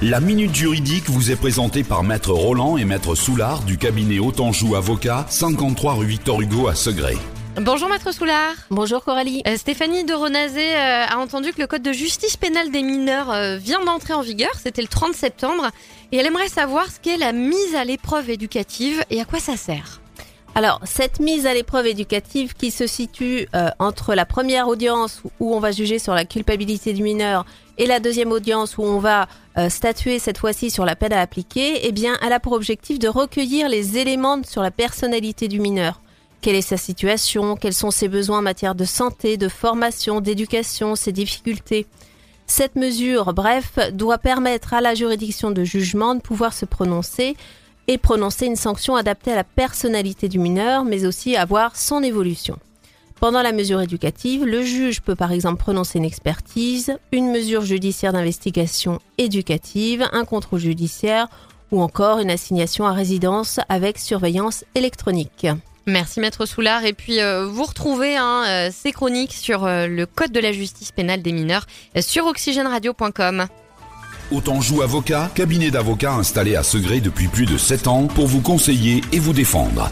La minute juridique vous est présentée par Maître Roland et Maître Soulard du cabinet Autanjou Avocat, 53 rue Victor Hugo à Segré. Bonjour Maître Soulard. Bonjour Coralie. Euh, Stéphanie de Renazé euh, a entendu que le code de justice pénale des mineurs euh, vient d'entrer en vigueur, c'était le 30 septembre, et elle aimerait savoir ce qu'est la mise à l'épreuve éducative et à quoi ça sert. Alors, cette mise à l'épreuve éducative qui se situe euh, entre la première audience où on va juger sur la culpabilité du mineur et la deuxième audience où on va euh, statuer cette fois-ci sur la peine à appliquer, eh bien, elle a pour objectif de recueillir les éléments sur la personnalité du mineur. Quelle est sa situation? Quels sont ses besoins en matière de santé, de formation, d'éducation, ses difficultés? Cette mesure, bref, doit permettre à la juridiction de jugement de pouvoir se prononcer et prononcer une sanction adaptée à la personnalité du mineur, mais aussi avoir son évolution. Pendant la mesure éducative, le juge peut par exemple prononcer une expertise, une mesure judiciaire d'investigation éducative, un contrôle judiciaire ou encore une assignation à résidence avec surveillance électronique. Merci Maître Soulard. Et puis euh, vous retrouvez hein, euh, ces chroniques sur euh, le code de la justice pénale des mineurs sur oxygèneradio.com. Autanjou Avocat, cabinet d'avocats installé à Segré depuis plus de 7 ans pour vous conseiller et vous défendre.